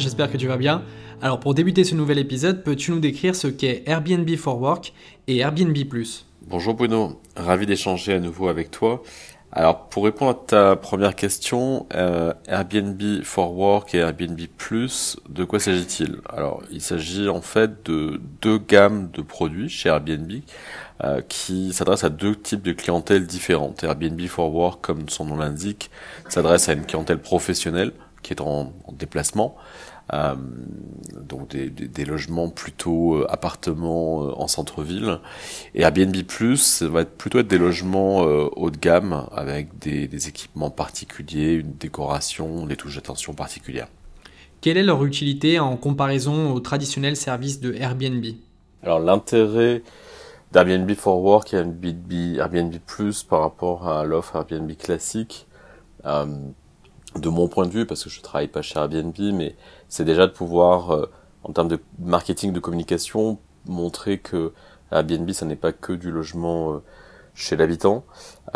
J'espère que tu vas bien. Alors pour débuter ce nouvel épisode, peux-tu nous décrire ce qu'est Airbnb for Work et Airbnb ⁇ Bonjour Bruno, ravi d'échanger à nouveau avec toi. Alors pour répondre à ta première question, euh, Airbnb for Work et Airbnb Plus, de quoi s'agit-il? Alors il s'agit en fait de deux gammes de produits chez Airbnb euh, qui s'adressent à deux types de clientèle différentes. Airbnb for Work, comme son nom l'indique, s'adresse à une clientèle professionnelle qui est en déplacement, euh, donc des, des, logements plutôt euh, appartements euh, en centre-ville. Et Airbnb Plus, ça va être plutôt être des logements haut de gamme avec des, des équipements particuliers, une décoration, des touches d'attention particulières. Quelle est leur utilité en comparaison aux traditionnels services de Airbnb? Alors l'intérêt d'Airbnb for Work et Airbnb, Airbnb Plus par rapport à l'offre Airbnb classique, euh, de mon point de vue, parce que je travaille pas chez Airbnb, mais c'est déjà de pouvoir, euh, en termes de marketing, de communication, montrer que Airbnb, ça n'est pas que du logement euh, chez l'habitant.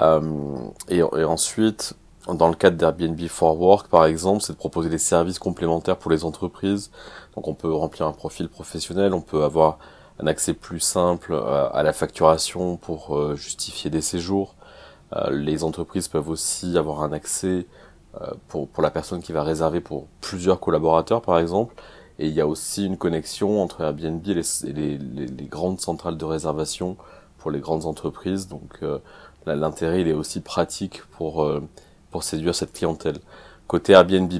Euh, et, ensuite, dans le cadre d'Airbnb for Work, par exemple, c'est de proposer des services complémentaires pour les entreprises. Donc on peut remplir un profil professionnel, on peut avoir un accès plus simple à la facturation pour justifier des séjours. les entreprises peuvent aussi avoir un accès euh, pour, pour la personne qui va réserver pour plusieurs collaborateurs par exemple. Et il y a aussi une connexion entre Airbnb et les, les, les, grandes centrales de réservation pour les grandes entreprises. Donc euh, l'intérêt il est aussi pratique pour, euh, pour séduire cette clientèle. Côté Airbnb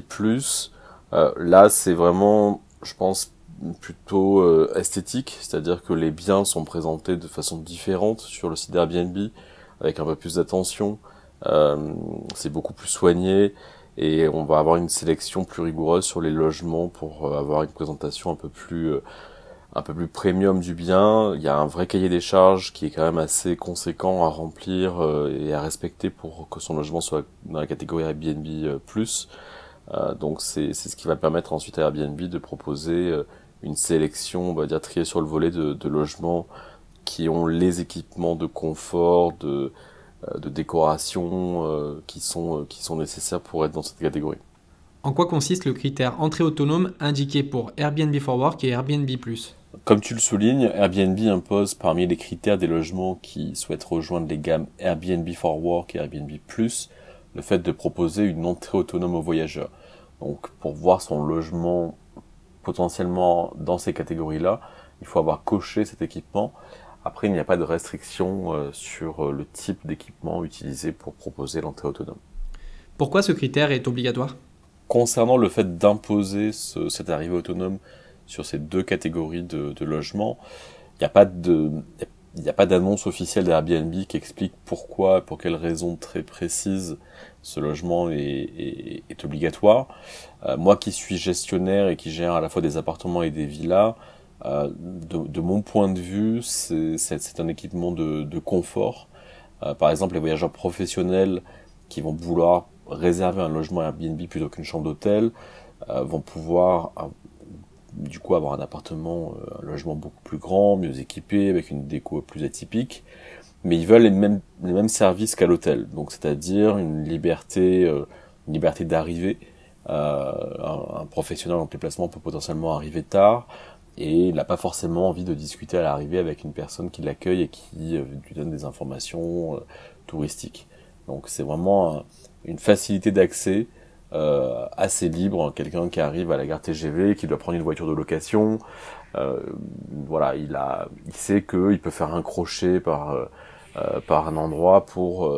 euh, là c'est vraiment, je pense, plutôt euh, esthétique, c'est-à-dire que les biens sont présentés de façon différente sur le site d'Airbnb, avec un peu plus d'attention. Euh, c'est beaucoup plus soigné et on va avoir une sélection plus rigoureuse sur les logements pour euh, avoir une présentation un peu plus euh, un peu plus premium du bien. Il y a un vrai cahier des charges qui est quand même assez conséquent à remplir et à respecter pour que son logement soit dans la catégorie Airbnb plus. donc c'est ce qui va permettre ensuite à Airbnb de proposer une sélection, on va dire triée sur le volet de, de logements qui ont les équipements de confort, de euh, de décoration euh, qui, sont, euh, qui sont nécessaires pour être dans cette catégorie. En quoi consiste le critère entrée autonome indiqué pour Airbnb for Work et Airbnb ⁇ Comme tu le soulignes, Airbnb impose parmi les critères des logements qui souhaitent rejoindre les gammes Airbnb for Work et Airbnb ⁇ le fait de proposer une entrée autonome aux voyageurs. Donc pour voir son logement potentiellement dans ces catégories-là, il faut avoir coché cet équipement après, il n'y a pas de restriction euh, sur euh, le type d'équipement utilisé pour proposer l'entrée autonome. Pourquoi ce critère est obligatoire? Concernant le fait d'imposer cette arrivée autonome sur ces deux catégories de, de logements, il n'y a pas de, il n'y a pas d'annonce officielle d'Airbnb qui explique pourquoi, pour quelles raisons très précises ce logement est, est, est obligatoire. Euh, moi qui suis gestionnaire et qui gère à la fois des appartements et des villas, euh, de, mon point de vue, c'est un équipement de, confort. Euh, par exemple, les voyageurs professionnels qui vont vouloir réserver un logement Airbnb plutôt qu'une chambre d'hôtel euh, vont pouvoir du coup avoir un appartement, un logement beaucoup plus grand, mieux équipé, avec une déco plus atypique. Mais ils veulent les mêmes, les mêmes services qu'à l'hôtel, donc c'est-à-dire une liberté, une liberté d'arriver. un, un, professionnel en déplacement peut potentiellement arriver tard, et il n'a pas forcément envie de discuter à l'arrivée avec une personne qui l'accueille et qui euh, lui donne des informations euh, touristiques. Donc c'est vraiment une facilité d'accès euh, assez libre. Quelqu'un qui arrive à la gare TGV, qui doit prendre une voiture de location, euh, voilà, il a, il sait qu'il peut faire un crochet par euh, par un endroit pour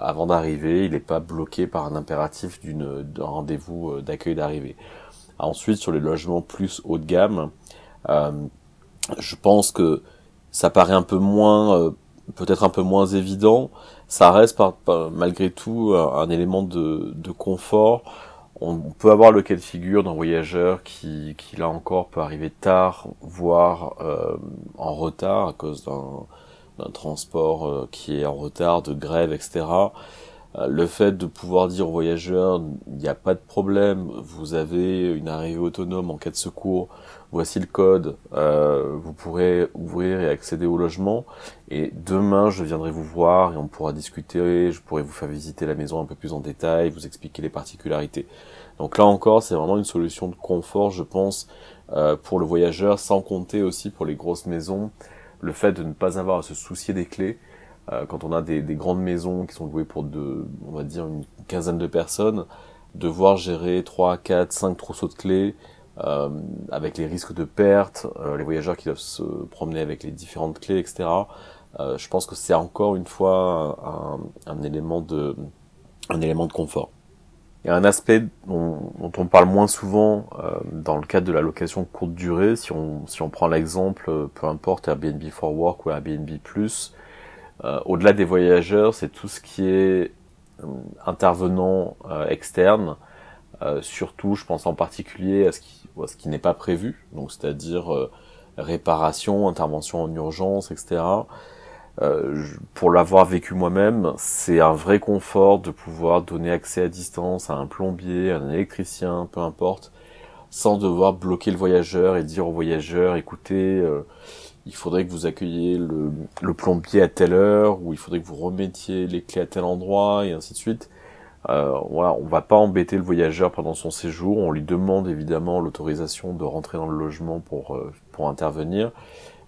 avant d'arriver. Il n'est pas bloqué par un impératif d'un rendez-vous d'accueil d'arrivée. Ensuite, sur les logements plus haut de gamme, euh, je pense que ça paraît un peu moins, euh, peut-être un peu moins évident. Ça reste malgré tout un, élément de, confort. On, peut avoir le cas de figure d'un voyageur qui, qui là encore peut arriver tard, voire euh, en retard à cause d'un transport qui est en retard, de grève, etc. Euh, le fait de pouvoir dire aux voyageurs, il n'y a pas de problème, vous avez une arrivée autonome en cas de secours, voici le code, euh, vous pourrez ouvrir et accéder au logement, et demain je viendrai vous voir et on pourra discuter, je pourrai vous faire visiter la maison un peu plus en détail, vous expliquer les particularités. Donc là encore, c'est vraiment une solution de confort, je pense, euh, pour le voyageur, sans compter aussi pour les grosses maisons, le fait de ne pas avoir à se soucier des clés. Euh, quand on a des, des, grandes maisons qui sont louées pour de, on va dire une quinzaine de personnes, devoir gérer 3, 4, 5 trousseaux de clés, euh, avec les risques de perte, euh, les voyageurs qui doivent se promener avec les différentes clés, etc. Euh, je pense que c'est encore une fois un, un, élément de, un élément de confort. Il y a un aspect dont, dont on parle moins souvent euh, dans le cadre de la location courte durée. Si on, si on prend l'exemple, peu importe Airbnb for Work ou Airbnb Plus, euh, au-delà des voyageurs, c'est tout ce qui est euh, intervenant euh, externe. surtout, je pense en particulier à ce qui, à ce qui n'est pas prévu, donc c'est-à-dire réparation, intervention en urgence, etc. Euh, pour l'avoir vécu moi-même, c'est un vrai confort de pouvoir donner accès à distance à un plombier, à un électricien, peu importe, sans devoir bloquer le voyageur et dire au voyageur, écoutez, euh, il faudrait que vous accueilliez le, le, plombier à telle heure, ou il faudrait que vous remettiez les clés à tel endroit, et ainsi de suite. Euh, voilà, on va pas embêter le voyageur pendant son séjour, on lui demande évidemment l'autorisation de rentrer dans le logement pour, euh, pour intervenir,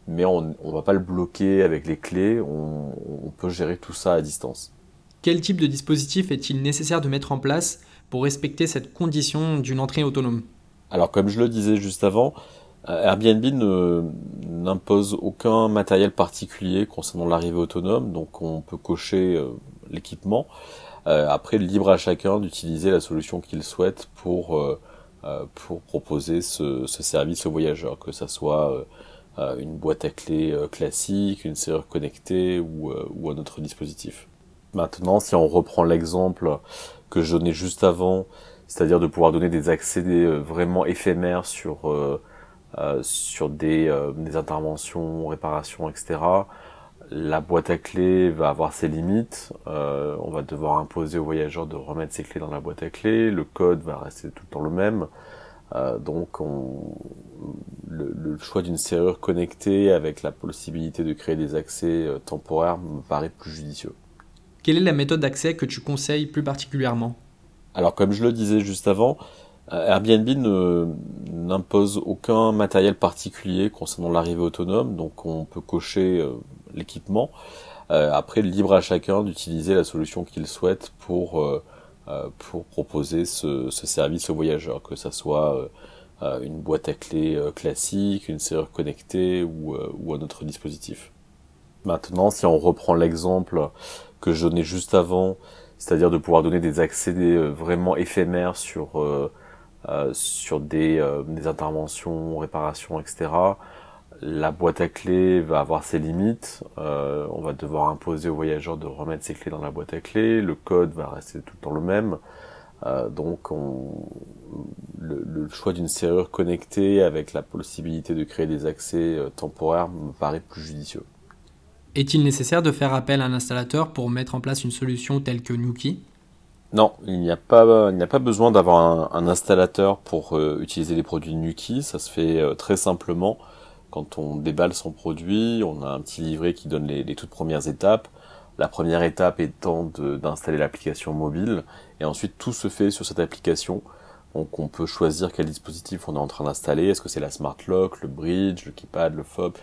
mais on ne va pas le bloquer avec les clés, on, on peut gérer tout ça à distance. Quel type de dispositif est-il nécessaire de mettre en place pour respecter cette condition d'une entrée autonome? Alors comme je le disais juste avant, euh, Airbnb n'impose aucun matériel particulier concernant l'arrivée autonome, donc on peut cocher euh, l'équipement. Euh, après, libre à chacun d'utiliser la solution qu'il souhaite pour, euh, euh, pour proposer ce, ce, service aux voyageurs, que ça soit une boîte à clés classique, une serrure connectée ou, ou un autre dispositif. Maintenant, si on reprend l'exemple que je donnais juste avant, c'est-à-dire de pouvoir donner des accès vraiment éphémères sur euh, sur des, euh, des, interventions, réparations, etc. La boîte à clés va avoir ses limites. Euh, on va devoir imposer aux voyageurs de remettre ses clés dans la boîte à clés. Le code va rester tout le temps le même. Donc on, le, le, choix d'une serrure connectée avec la possibilité de créer des accès temporaires me paraît plus judicieux. Quelle est la méthode d'accès que tu conseilles plus particulièrement? Alors comme je le disais juste avant, Airbnb n'impose aucun matériel particulier concernant l'arrivée autonome, donc on peut cocher euh, l'équipement. Euh, après, libre à chacun d'utiliser la solution qu'il souhaite pour euh, pour proposer ce, ce, service aux voyageurs, que ça soit une boîte à clés classique, une serrure connectée ou, ou un autre dispositif. Maintenant, si on reprend l'exemple que je donnais juste avant, c'est-à-dire de pouvoir donner des accès vraiment éphémères sur euh, sur des, euh, des, interventions, réparations, etc. La boîte à clés va avoir ses limites. Euh, on va devoir imposer aux voyageurs de remettre ses clés dans la boîte à clés. Le code va rester tout le temps le même. Donc on, le, le, choix d'une serrure connectée avec la possibilité de créer des accès temporaires me paraît plus judicieux. Est-il nécessaire de faire appel à un installateur pour mettre en place une solution telle que Nuki non, il n'y a pas, il n'y a pas besoin d'avoir un, installateur pour euh, utiliser les produits Nuki. Ça se fait euh, très simplement. Quand on déballe son produit, on a un petit livret qui donne les, toutes premières étapes. La première étape étant d'installer l'application mobile, et ensuite tout se fait sur cette application. Donc on peut choisir quel dispositif on est en train d'installer. Est-ce que c'est la Smart Lock, le Bridge, le Keypad, le Fob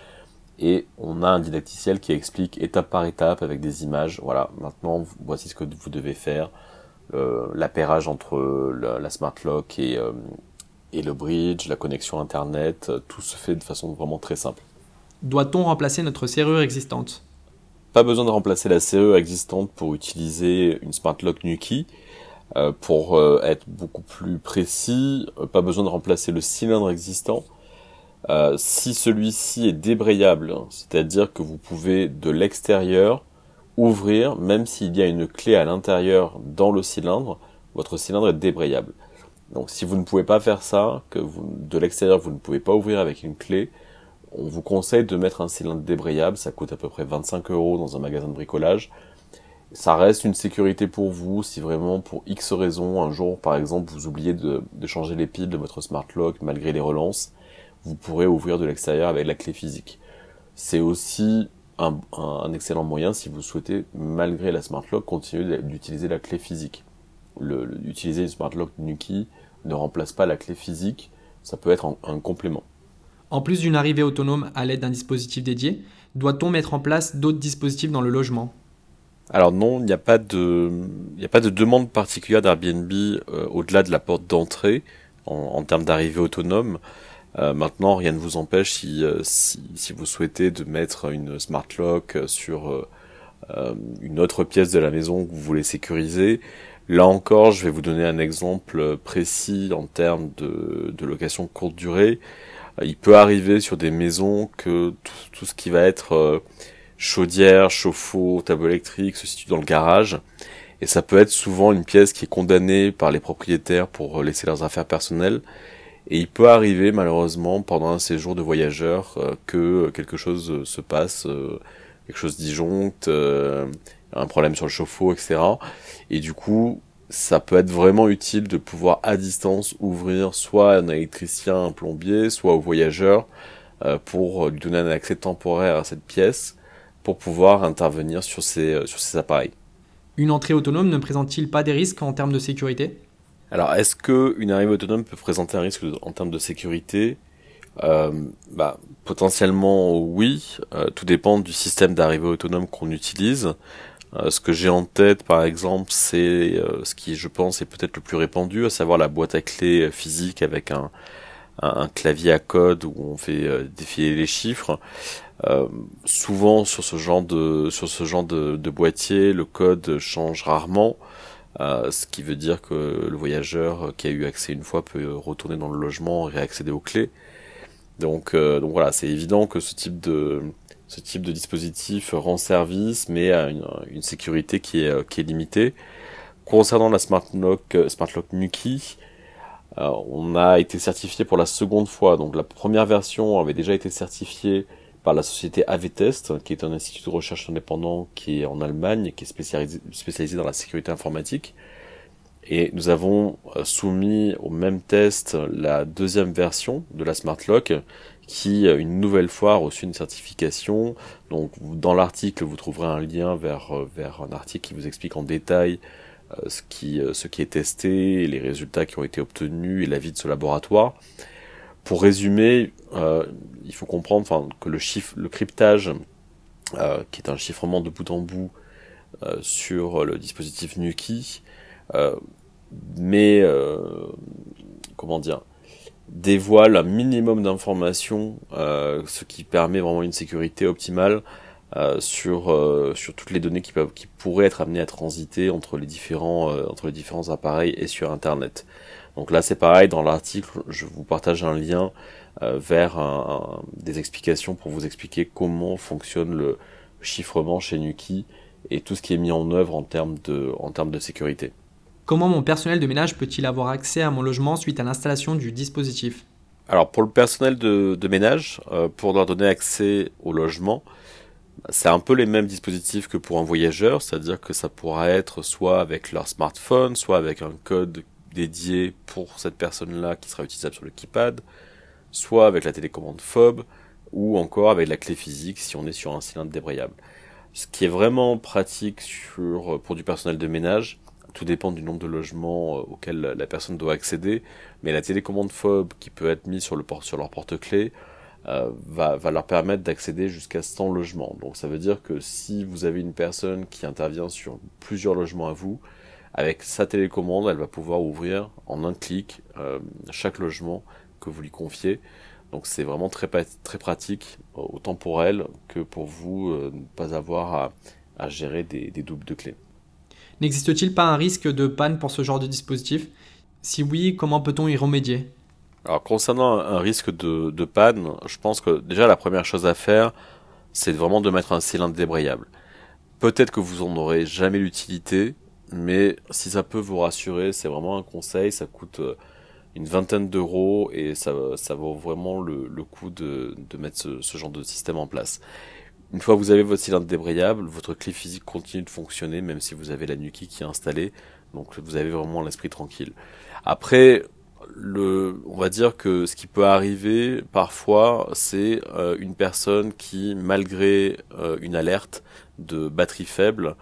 et on a un didacticiel qui explique étape par étape avec des images. Voilà, maintenant voici ce que vous devez faire l'appairage entre la, la, smart lock et, euh, et le bridge, la connexion internet, euh, tout se fait de façon vraiment très simple. Doit-on remplacer notre serrure existante? Pas besoin de remplacer la serrure existante pour utiliser une smart lock Nuki. Euh, pour euh, être beaucoup plus précis, euh, pas besoin de remplacer le cylindre existant. si celui-ci est débrayable, hein, c'est-à-dire que vous pouvez de l'extérieur ouvrir, même s'il y a une clé à l'intérieur dans le cylindre, votre cylindre est débrayable. Donc si vous ne pouvez pas faire ça, que de l'extérieur vous ne pouvez pas ouvrir avec une clé, on vous conseille de mettre un cylindre débrayable, ça coûte à peu près 25 euros dans un magasin de bricolage, ça reste une sécurité pour vous si vraiment pour X raisons, un jour par exemple vous oubliez de, de changer les piles de votre smart lock malgré les relances, vous pourrez ouvrir de l'extérieur avec la clé physique. C'est aussi un, un, excellent moyen si vous souhaitez, malgré la smart lock, continuer d'utiliser la clé physique. Le, utiliser une smart lock Nuki ne remplace pas la clé physique, ça peut être un complément. En plus d'une arrivée autonome à l'aide d'un dispositif dédié, doit-on mettre en place d'autres dispositifs dans le logement? Alors non, il n'y a pas de, il a pas de demande particulière d'Airbnb euh, au-delà de la porte d'entrée en, termes d'arrivée autonome. Euh, maintenant, rien ne vous empêche si, euh, si, si, vous souhaitez de mettre une smart lock sur une autre pièce de la maison que vous voulez sécuriser. Là encore, je vais vous donner un exemple précis en termes de, de location courte durée. Il peut arriver sur des maisons que tout, ce qui va être euh, chaudière, chauffe-eau, tableau électrique se situe dans le garage. Et ça peut être souvent une pièce qui est condamnée par les propriétaires pour laisser leurs affaires personnelles. Et il peut arriver malheureusement pendant un séjour de voyageur euh, que quelque chose se passe, euh, quelque chose disjoncte, un problème sur le chauffe-eau, etc. Et du coup, ça peut être vraiment utile de pouvoir à distance ouvrir soit un électricien, un plombier, soit au voyageur euh, pour lui donner un accès temporaire à cette pièce pour pouvoir intervenir sur ces, euh, sur ces appareils. Une entrée autonome ne présente-t-il pas des risques en termes de sécurité? Alors, est-ce qu'une arrivée autonome peut présenter un risque en termes de sécurité? Euh, bah, Potentiellement oui, tout dépend du système d'arrivée autonome qu'on utilise. Euh, ce que j'ai en tête, par exemple, c'est euh, ce qui, je pense, est peut-être le plus répandu, à savoir la boîte à clés physique avec un, clavier à code où on fait euh, défiler les chiffres. souvent sur ce genre de sur ce genre de boîtier, le code change rarement. Ce qui veut dire que le voyageur qui a eu accès une fois peut retourner dans le logement et réaccéder aux clés. Donc, donc voilà, c'est évident que ce type de, ce type de dispositif rend service, mais à une, sécurité qui est, euh, qui est limitée. Concernant la Smart Lock, euh, Smart Lock Nuki, euh, on a été certifié pour la seconde fois. Donc la première version avait déjà été certifiée par la société AVTest, qui est un institut de recherche indépendant qui est en Allemagne, qui est spécialisé, dans la sécurité informatique. Et nous avons soumis au même test la deuxième version de la Smart Lock, qui euh, une nouvelle fois a reçu une certification. Donc dans l'article, vous trouverez un lien vers, euh, un article qui vous explique en détail euh, ce, qui, ce qui est testé, les résultats qui ont été obtenus et l'avis de ce laboratoire. Pour résumer, il faut comprendre que le, chiffre, le cryptage, qui est un chiffrement de bout en bout sur le dispositif Nuki, mais comment dire, dévoile un minimum d'informations, euh, ce qui permet vraiment une sécurité optimale euh, sur euh, sur toutes les données qui peuvent qui pourraient être amenées à transiter entre les différents entre les différents appareils et sur internet. Donc là c'est pareil dans l'article je vous partage un lien vers des explications pour vous expliquer comment fonctionne le chiffrement chez Nuki et tout ce qui est mis en œuvre en termes de en termes de sécurité. Comment mon personnel de ménage peut-il avoir accès à mon logement suite à l'installation du dispositif? Alors pour le personnel de, ménage, euh, pour leur donner accès au logement, c'est un peu les mêmes dispositifs que pour un voyageur, c'est-à-dire que ça pourra être soit avec leur smartphone, soit avec un code dédié pour cette personne-là qui sera utilisable sur le keypad, soit avec la télécommande FOB, ou encore avec la clé physique si on est sur un cylindre débrayable. Ce qui est vraiment pratique sur, pour du personnel de ménage, tout dépend du nombre de logements euh, auxquels la personne doit accéder, mais la télécommande FOB qui peut être mise sur, le sur leur porte-clés euh, va, va, leur permettre d'accéder jusqu'à 100 logements. Donc ça veut dire que si vous avez une personne qui intervient sur plusieurs logements à vous, avec sa télécommande, elle va pouvoir ouvrir en un clic euh, chaque logement que vous lui confiez. Donc c'est vraiment très, très pratique, autant pour elle que pour vous, ne pas avoir à, à gérer des, des doubles de clés. N'existe-t-il pas un risque de panne pour ce genre de dispositif? Si oui, comment peut-on y remédier? Alors concernant un risque de, panne, je pense que déjà la première chose à faire, c'est vraiment de mettre un cylindre débrayable. Peut-être que vous en aurez jamais l'utilité, mais si ça peut vous rassurer, c'est vraiment un conseil, ça coûte euh, une vingtaine d'euros et ça, vaut vraiment le, coup de, mettre ce, genre de système en place. une fois que vous avez votre cylindre débrayable, votre clé physique continue de fonctionner même si vous avez la Nuki qui est installée. Donc vous avez vraiment l'esprit tranquille. Après, on va dire que ce qui peut arriver parfois, c'est euh, une personne qui, malgré euh, une alerte de batterie faible,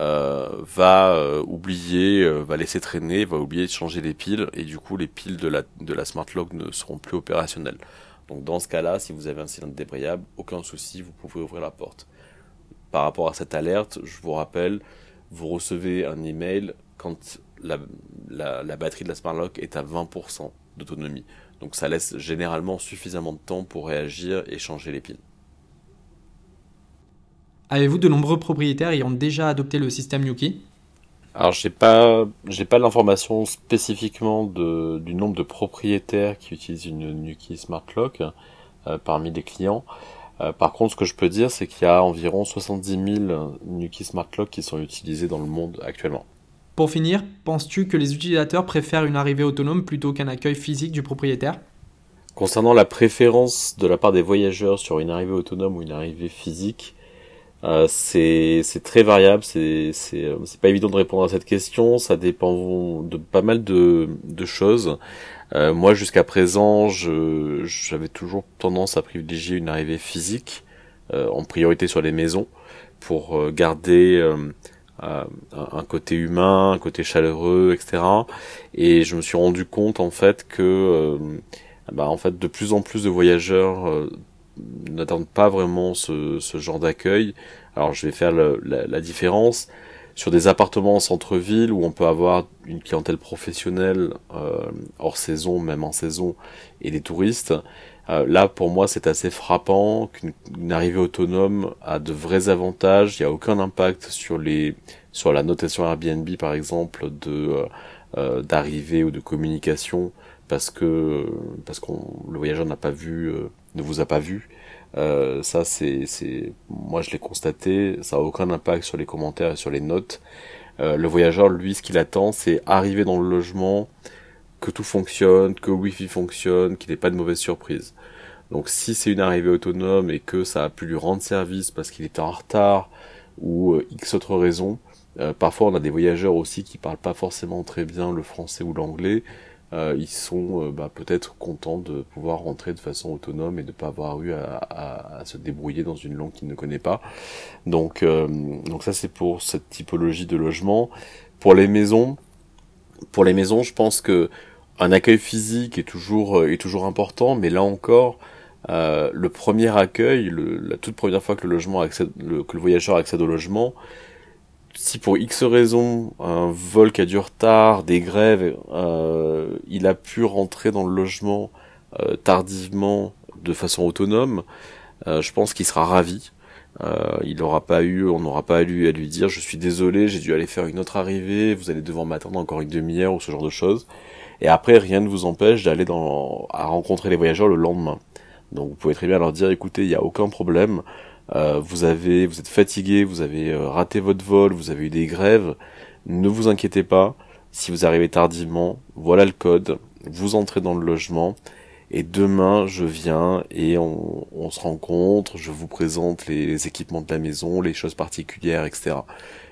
euh, va oublier, va laisser traîner, va oublier de changer les piles, et du coup les piles de la, Smart Lock ne seront plus opérationnelles. Donc dans ce cas-là, si vous avez un cylindre débrayable, aucun souci, vous pouvez ouvrir la porte. Par rapport à cette alerte, je vous rappelle, vous recevez un email quand la, batterie de la Smart Lock est à 20% d'autonomie. Donc ça laisse généralement suffisamment de temps pour réagir et changer les piles. Avez-vous de nombreux propriétaires ayant déjà adopté le système Yuki Alors j'ai pas j'ai pas l'information spécifiquement de, du nombre de propriétaires qui utilisent une Yuki Smart Lock euh, parmi les clients. Euh, par contre, ce que je peux dire, c'est qu'il y a environ 70 000 Nuki Smart Lock qui sont utilisés dans le monde actuellement. Pour finir, penses-tu que les utilisateurs préfèrent une arrivée autonome plutôt qu'un accueil physique du propriétaire? Concernant la préférence de la part des voyageurs sur une arrivée autonome ou une arrivée physique, euh, c'est très variable, c'est euh, pas évident de répondre à cette question, ça dépend de pas mal de, de choses. Euh, moi jusqu'à présent, j'avais toujours tendance à privilégier une arrivée physique euh, en priorité sur les maisons pour euh, garder un côté humain, un côté chaleureux, etc. Et je me suis rendu compte en fait que euh, bah, en fait de plus en plus de voyageurs euh, n'attendent pas vraiment ce, ce genre d'accueil. Alors je vais faire la, différence sur des appartements en centre-ville où on peut avoir une clientèle professionnelle euh, hors saison, même en saison, et des touristes. Euh, là, pour moi, c'est assez frappant qu'une arrivée autonome a de vrais avantages. Il n'y a aucun impact sur les sur la notation Airbnb, par exemple, de euh, d'arrivée ou de communication parce que parce qu'on le voyageur n'a pas vu, ne vous a pas vu. Euh, ça, c'est c'est moi je l'ai constaté. Ça a aucun impact sur les commentaires et sur les notes. le voyageur, lui, ce qu'il attend, c'est arriver dans le logement que tout fonctionne, que Wi-Fi fonctionne, qu'il n'ait pas de mauvaise surprise. Donc si c'est une arrivée autonome et que ça a pu lui rendre service parce qu'il était en retard ou euh, X autre raison, euh, parfois on a des voyageurs aussi qui parlent pas forcément très bien le français ou l'anglais, euh, ils sont bah, peut-être contents de pouvoir rentrer de façon autonome et de pas avoir eu à, à, se débrouiller dans une langue qu'ils ne connaissent pas. Donc, donc ça c'est pour cette typologie de logement. Pour les maisons, pour les maisons, je pense que un accueil physique est toujours euh, est toujours important, mais là encore, euh, le premier accueil, la toute première fois que le logement accède, que le voyageur accède au logement, si pour X raisons, un vol qui a du retard, des grèves, euh, il a pu rentrer dans le logement euh, tardivement, de façon autonome, euh, je pense qu'il sera ravi. Euh, il n'aura pas eu, on n'aura pas eu à lui dire je suis désolé, j'ai dû aller faire une autre arrivée, vous allez devoir m'attendre encore une demi-heure ou ce genre de choses. Et après, rien ne vous empêche d'aller dans, à rencontrer les voyageurs le lendemain. Donc vous pouvez très bien leur dire, écoutez, il n'y a aucun problème. Euh, vous avez, vous êtes fatigué, vous avez euh, raté votre vol, vous avez eu des grèves. Ne vous inquiétez pas. Si vous arrivez tardivement, voilà le code. Vous entrez dans le logement. Et demain, je viens et on, se rencontre, je vous présente les, équipements de la maison, les choses particulières, etc.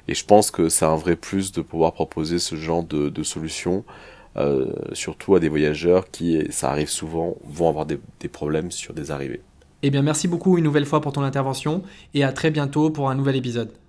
Et je pense que c'est un vrai plus de pouvoir proposer ce genre de, de solution euh, surtout à des voyageurs qui, ça arrive souvent, vont avoir des problèmes sur des arrivées. Eh bien, merci beaucoup une nouvelle fois pour ton intervention et à très bientôt pour un nouvel épisode.